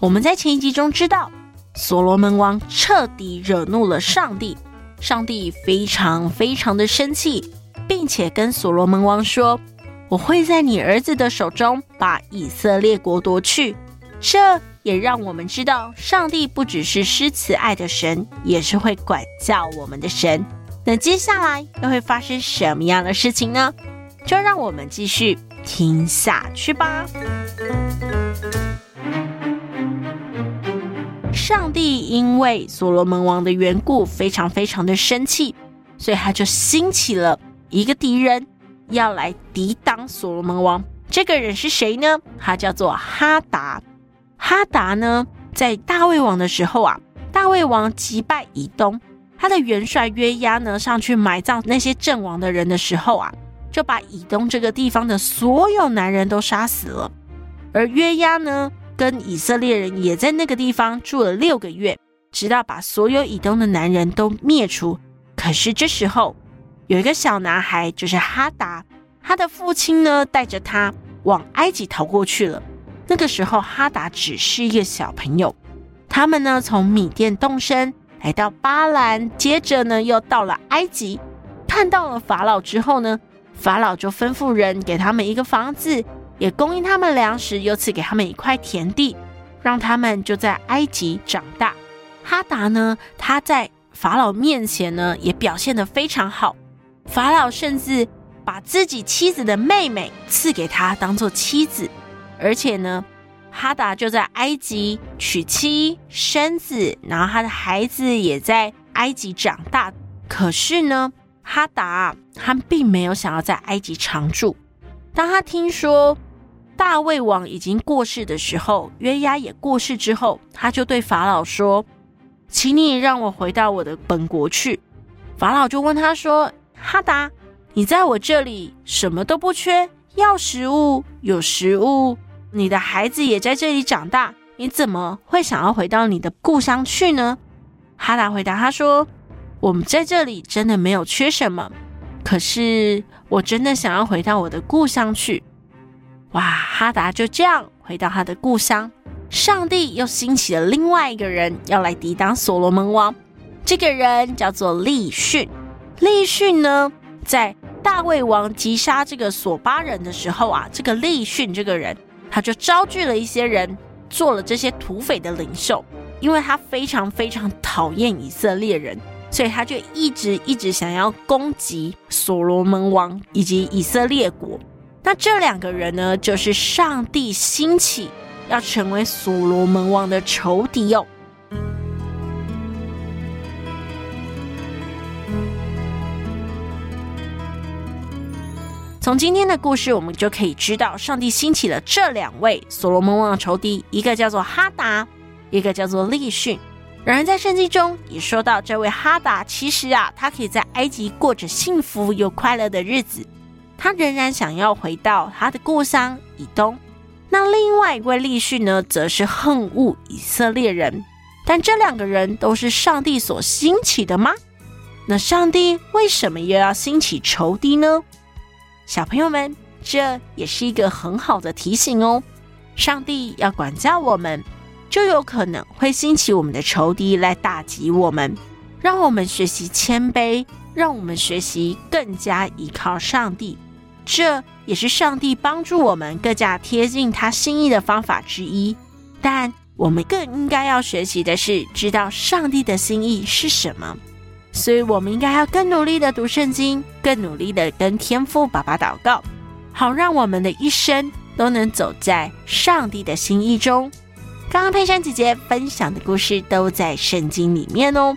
我们在前一集中知道，所罗门王彻底惹怒了上帝，上帝非常非常的生气，并且跟所罗门王说：“我会在你儿子的手中把以色列国夺去。”这也让我们知道，上帝不只是施慈爱的神，也是会管教我们的神。那接下来又会发生什么样的事情呢？就让我们继续听下去吧。上帝因为所罗门王的缘故，非常非常的生气，所以他就兴起了一个敌人，要来抵挡所罗门王。这个人是谁呢？他叫做哈达。哈达呢，在大卫王的时候啊，大卫王击败以东，他的元帅约押呢，上去埋葬那些阵亡的人的时候啊，就把以东这个地方的所有男人都杀死了。而约押呢，跟以色列人也在那个地方住了六个月，直到把所有以东的男人都灭除。可是这时候有一个小男孩，就是哈达，他的父亲呢，带着他往埃及逃过去了。那个时候哈达只是一个小朋友。他们呢，从米甸动身来到巴兰，接着呢又到了埃及，看到了法老之后呢，法老就吩咐人给他们一个房子。也供应他们粮食，又赐给他们一块田地，让他们就在埃及长大。哈达呢，他在法老面前呢也表现得非常好，法老甚至把自己妻子的妹妹赐给他当做妻子，而且呢，哈达就在埃及娶妻生子，然后他的孩子也在埃及长大。可是呢，哈达他并没有想要在埃及常住，当他听说。大卫王已经过世的时候，约押也过世之后，他就对法老说：“请你让我回到我的本国去。”法老就问他说：“哈达，你在我这里什么都不缺，要食物有食物，你的孩子也在这里长大，你怎么会想要回到你的故乡去呢？”哈达回答他说：“我们在这里真的没有缺什么，可是我真的想要回到我的故乡去。”哇，哈达就这样回到他的故乡。上帝又兴起了另外一个人，要来抵挡所罗门王。这个人叫做利逊。利逊呢，在大卫王击杀这个索巴人的时候啊，这个利逊这个人，他就招聚了一些人，做了这些土匪的领袖。因为他非常非常讨厌以色列人，所以他就一直一直想要攻击所罗门王以及以色列国。那这两个人呢，就是上帝兴起要成为所罗门王的仇敌哦。从今天的故事，我们就可以知道，上帝兴起了这两位所罗门王的仇敌，一个叫做哈达，一个叫做利逊。然而在圣经中也说到，这位哈达其实啊，他可以在埃及过着幸福又快乐的日子。他仍然想要回到他的故乡以东。那另外一位利汛呢，则是恨恶以色列人。但这两个人都是上帝所兴起的吗？那上帝为什么又要兴起仇敌呢？小朋友们，这也是一个很好的提醒哦。上帝要管教我们，就有可能会兴起我们的仇敌来打击我们。让我们学习谦卑，让我们学习更加依靠上帝。这也是上帝帮助我们更加贴近他心意的方法之一，但我们更应该要学习的是知道上帝的心意是什么。所以，我们应该要更努力的读圣经，更努力的跟天父爸爸祷告，好让我们的一生都能走在上帝的心意中。刚刚佩珊姐姐分享的故事都在圣经里面哦。